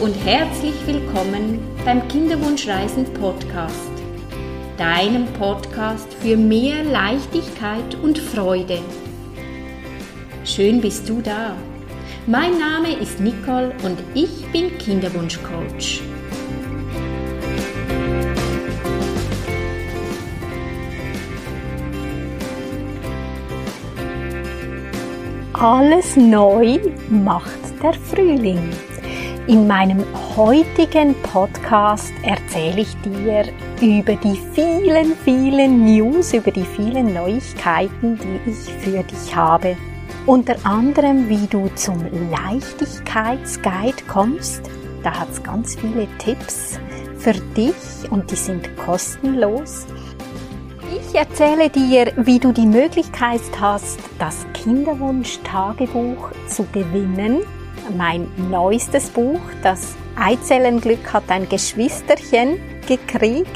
und herzlich willkommen beim Kinderwunschreisen Podcast, deinem Podcast für mehr Leichtigkeit und Freude. Schön bist du da. Mein Name ist Nicole und ich bin Kinderwunschcoach. Alles neu macht der Frühling. In meinem heutigen Podcast erzähle ich dir über die vielen, vielen News, über die vielen Neuigkeiten, die ich für dich habe. Unter anderem, wie du zum Leichtigkeitsguide kommst. Da hat es ganz viele Tipps für dich und die sind kostenlos. Ich erzähle dir, wie du die Möglichkeit hast, das Kinderwunsch-Tagebuch zu gewinnen. Mein neuestes Buch, das Eizellenglück hat ein Geschwisterchen gekriegt.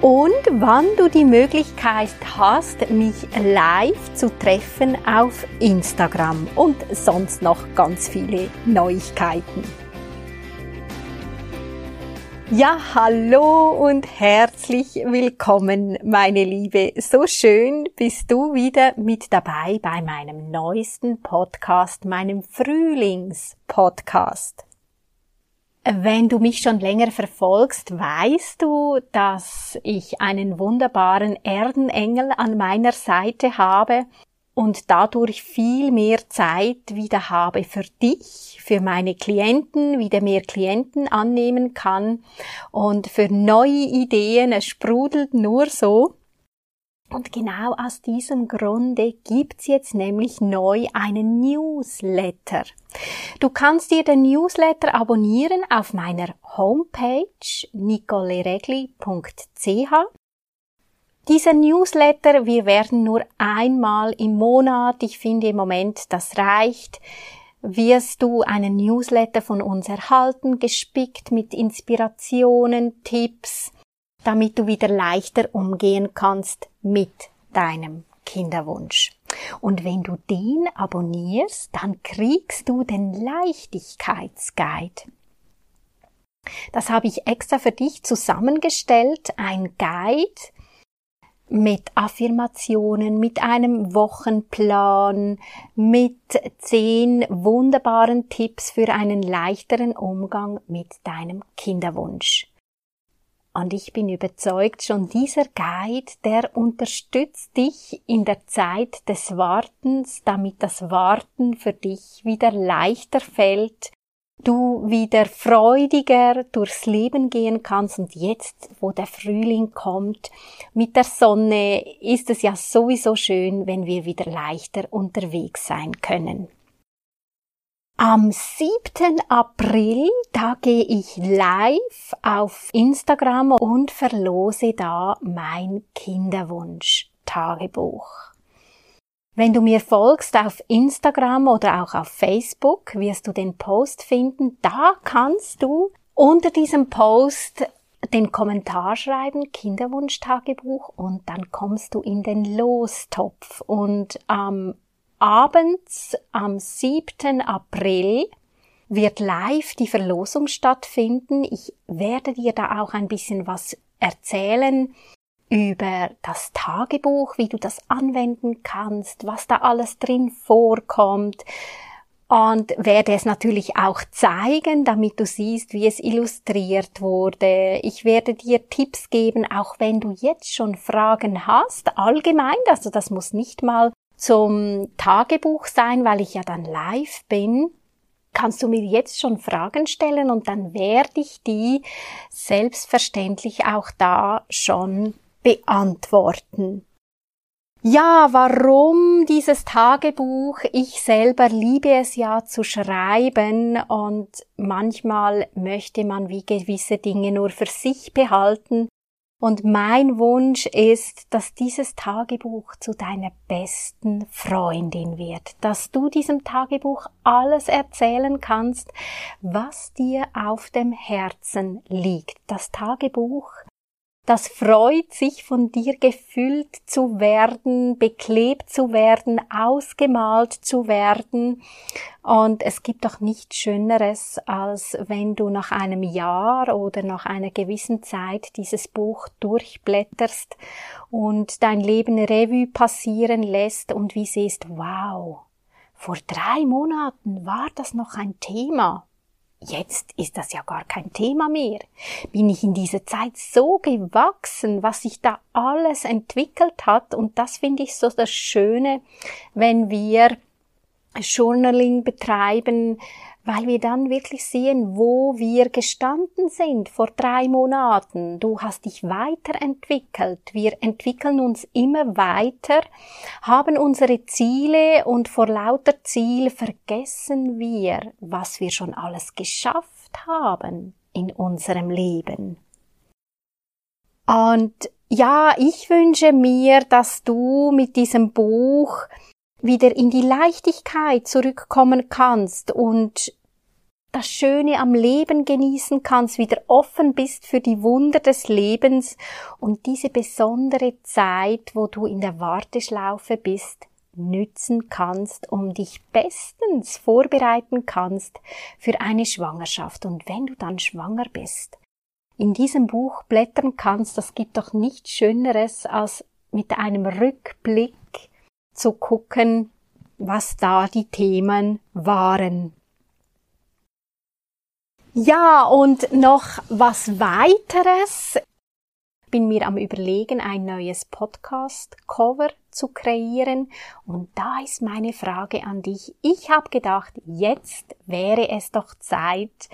Und wann du die Möglichkeit hast, mich live zu treffen auf Instagram und sonst noch ganz viele Neuigkeiten. Ja, hallo und herzlich willkommen, meine Liebe. So schön bist du wieder mit dabei bei meinem neuesten Podcast, meinem Frühlingspodcast. Wenn du mich schon länger verfolgst, weißt du, dass ich einen wunderbaren Erdenengel an meiner Seite habe und dadurch viel mehr Zeit wieder habe für dich, für meine Klienten, wieder mehr Klienten annehmen kann und für neue Ideen. Es sprudelt nur so. Und genau aus diesem Grunde gibt's jetzt nämlich neu einen Newsletter. Du kannst dir den Newsletter abonnieren auf meiner Homepage nicoleregli.ch dieser Newsletter, wir werden nur einmal im Monat, ich finde im Moment, das reicht, wirst du einen Newsletter von uns erhalten, gespickt mit Inspirationen, Tipps, damit du wieder leichter umgehen kannst mit deinem Kinderwunsch. Und wenn du den abonnierst, dann kriegst du den Leichtigkeitsguide. Das habe ich extra für dich zusammengestellt, ein Guide, mit Affirmationen, mit einem Wochenplan, mit zehn wunderbaren Tipps für einen leichteren Umgang mit deinem Kinderwunsch. Und ich bin überzeugt, schon dieser Guide, der unterstützt dich in der Zeit des Wartens, damit das Warten für dich wieder leichter fällt du wieder freudiger durchs Leben gehen kannst und jetzt, wo der Frühling kommt, mit der Sonne ist es ja sowieso schön, wenn wir wieder leichter unterwegs sein können. Am 7. April, da gehe ich live auf Instagram und verlose da mein Kinderwunsch-Tagebuch. Wenn du mir folgst auf Instagram oder auch auf Facebook, wirst du den Post finden. Da kannst du unter diesem Post den Kommentar schreiben, Kinderwunschtagebuch, und dann kommst du in den Lostopf. Und am abends, am 7. April, wird live die Verlosung stattfinden. Ich werde dir da auch ein bisschen was erzählen über das Tagebuch, wie du das anwenden kannst, was da alles drin vorkommt. Und werde es natürlich auch zeigen, damit du siehst, wie es illustriert wurde. Ich werde dir Tipps geben, auch wenn du jetzt schon Fragen hast, allgemein, also das muss nicht mal zum Tagebuch sein, weil ich ja dann live bin. Kannst du mir jetzt schon Fragen stellen und dann werde ich die selbstverständlich auch da schon beantworten. Ja, warum dieses Tagebuch? Ich selber liebe es ja zu schreiben und manchmal möchte man wie gewisse Dinge nur für sich behalten. Und mein Wunsch ist, dass dieses Tagebuch zu deiner besten Freundin wird, dass du diesem Tagebuch alles erzählen kannst, was dir auf dem Herzen liegt. Das Tagebuch das freut sich von dir gefüllt zu werden, beklebt zu werden, ausgemalt zu werden. Und es gibt doch nichts Schöneres, als wenn du nach einem Jahr oder nach einer gewissen Zeit dieses Buch durchblätterst und dein Leben Revue passieren lässt und wie siehst, wow, vor drei Monaten war das noch ein Thema. Jetzt ist das ja gar kein Thema mehr. Bin ich in dieser Zeit so gewachsen, was sich da alles entwickelt hat. Und das finde ich so das Schöne, wenn wir Journaling betreiben, weil wir dann wirklich sehen, wo wir gestanden sind vor drei Monaten. Du hast dich weiterentwickelt. Wir entwickeln uns immer weiter, haben unsere Ziele und vor lauter Ziel vergessen wir, was wir schon alles geschafft haben in unserem Leben. Und ja, ich wünsche mir, dass du mit diesem Buch wieder in die Leichtigkeit zurückkommen kannst und das Schöne am Leben genießen kannst, wieder offen bist für die Wunder des Lebens und diese besondere Zeit, wo du in der Warteschlaufe bist, nützen kannst, um dich bestens vorbereiten kannst für eine Schwangerschaft. Und wenn du dann schwanger bist, in diesem Buch blättern kannst, das gibt doch nichts Schöneres, als mit einem Rückblick zu gucken, was da die Themen waren. Ja, und noch was weiteres. Bin mir am Überlegen, ein neues Podcast-Cover zu kreieren. Und da ist meine Frage an dich. Ich habe gedacht, jetzt wäre es doch Zeit,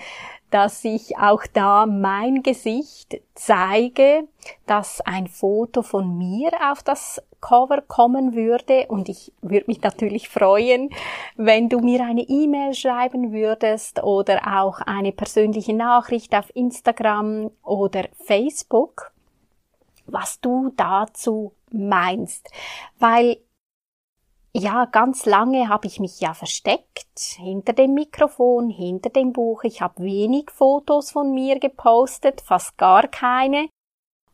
dass ich auch da mein Gesicht zeige, dass ein Foto von mir auf das Cover kommen würde und ich würde mich natürlich freuen, wenn du mir eine E-Mail schreiben würdest oder auch eine persönliche Nachricht auf Instagram oder Facebook, was du dazu meinst, weil ja, ganz lange habe ich mich ja versteckt hinter dem Mikrofon, hinter dem Buch. Ich habe wenig Fotos von mir gepostet, fast gar keine.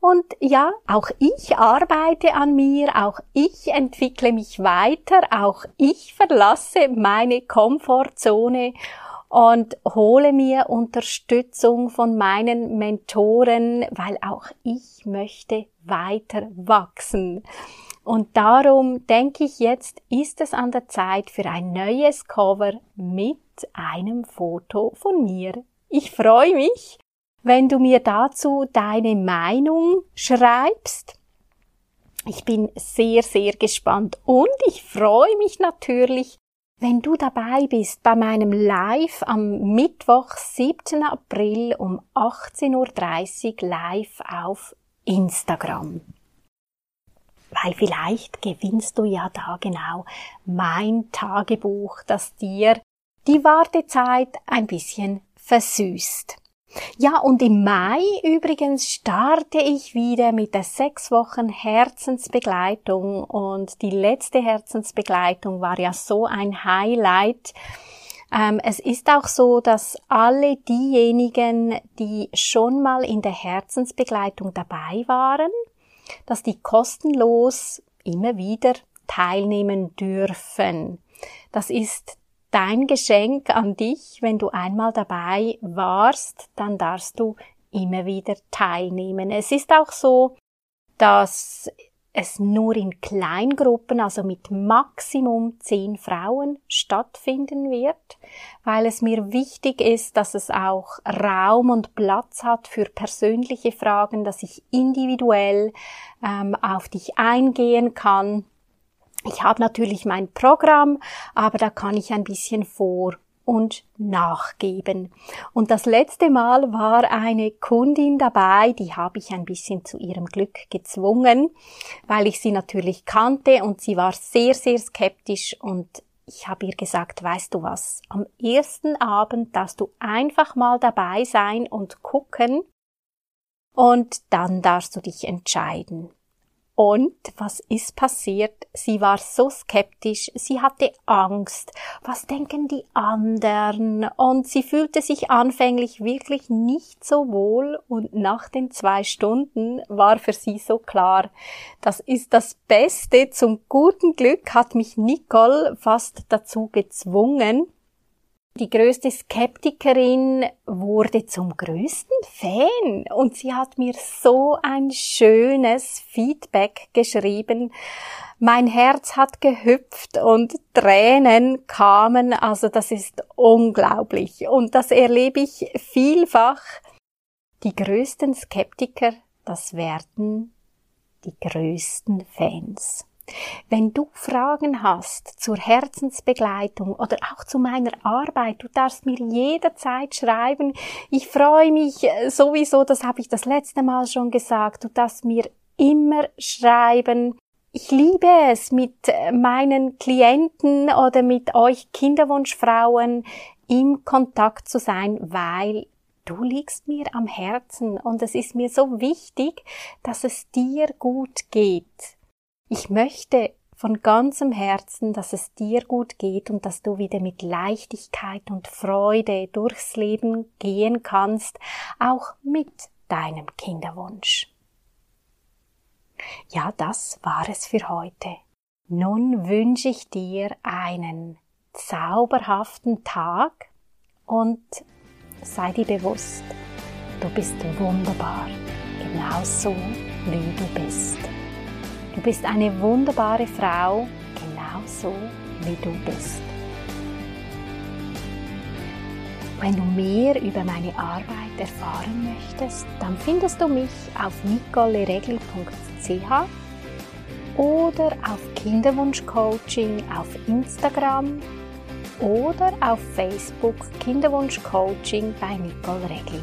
Und ja, auch ich arbeite an mir, auch ich entwickle mich weiter, auch ich verlasse meine Komfortzone und hole mir Unterstützung von meinen Mentoren, weil auch ich möchte weiter wachsen. Und darum denke ich jetzt, ist es an der Zeit für ein neues Cover mit einem Foto von mir. Ich freue mich, wenn du mir dazu deine Meinung schreibst. Ich bin sehr, sehr gespannt und ich freue mich natürlich, wenn du dabei bist bei meinem Live am Mittwoch, 7. April um 18.30 Uhr live auf Instagram weil vielleicht gewinnst du ja da genau mein Tagebuch, das dir die Wartezeit ein bisschen versüßt. Ja, und im Mai übrigens starte ich wieder mit der sechs Wochen Herzensbegleitung und die letzte Herzensbegleitung war ja so ein Highlight. Ähm, es ist auch so, dass alle diejenigen, die schon mal in der Herzensbegleitung dabei waren, dass die kostenlos immer wieder teilnehmen dürfen. Das ist dein Geschenk an dich, wenn du einmal dabei warst, dann darfst du immer wieder teilnehmen. Es ist auch so, dass es nur in Kleingruppen, also mit Maximum zehn Frauen stattfinden wird, weil es mir wichtig ist, dass es auch Raum und Platz hat für persönliche Fragen, dass ich individuell ähm, auf dich eingehen kann. Ich habe natürlich mein Programm, aber da kann ich ein bisschen vor und nachgeben. Und das letzte Mal war eine Kundin dabei, die habe ich ein bisschen zu ihrem Glück gezwungen, weil ich sie natürlich kannte und sie war sehr, sehr skeptisch und ich habe ihr gesagt, weißt du was, am ersten Abend darfst du einfach mal dabei sein und gucken und dann darfst du dich entscheiden. Und was ist passiert? Sie war so skeptisch, sie hatte Angst. Was denken die anderen? Und sie fühlte sich anfänglich wirklich nicht so wohl und nach den zwei Stunden war für sie so klar, das ist das Beste. Zum guten Glück hat mich Nicole fast dazu gezwungen, die größte Skeptikerin wurde zum größten Fan und sie hat mir so ein schönes Feedback geschrieben. Mein Herz hat gehüpft und Tränen kamen, also das ist unglaublich und das erlebe ich vielfach. Die größten Skeptiker, das werden die größten Fans. Wenn du Fragen hast zur Herzensbegleitung oder auch zu meiner Arbeit, du darfst mir jederzeit schreiben. Ich freue mich sowieso, das habe ich das letzte Mal schon gesagt, du darfst mir immer schreiben. Ich liebe es, mit meinen Klienten oder mit euch Kinderwunschfrauen im Kontakt zu sein, weil du liegst mir am Herzen und es ist mir so wichtig, dass es dir gut geht. Ich möchte von ganzem Herzen, dass es dir gut geht und dass du wieder mit Leichtigkeit und Freude durchs Leben gehen kannst, auch mit deinem Kinderwunsch. Ja, das war es für heute. Nun wünsche ich dir einen zauberhaften Tag und sei dir bewusst, du bist wunderbar, genauso wie du bist. Du bist eine wunderbare Frau, genauso wie du bist. Wenn du mehr über meine Arbeit erfahren möchtest, dann findest du mich auf nicoleregli.ch oder auf Kinderwunschcoaching auf Instagram oder auf Facebook Kinderwunschcoaching bei Nicole Regli.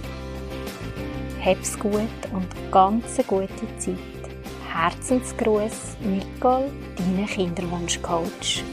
Hab's gut und ganz gute Zeit. Herzensgruß, Nicole, deine Kinderwunschcoach.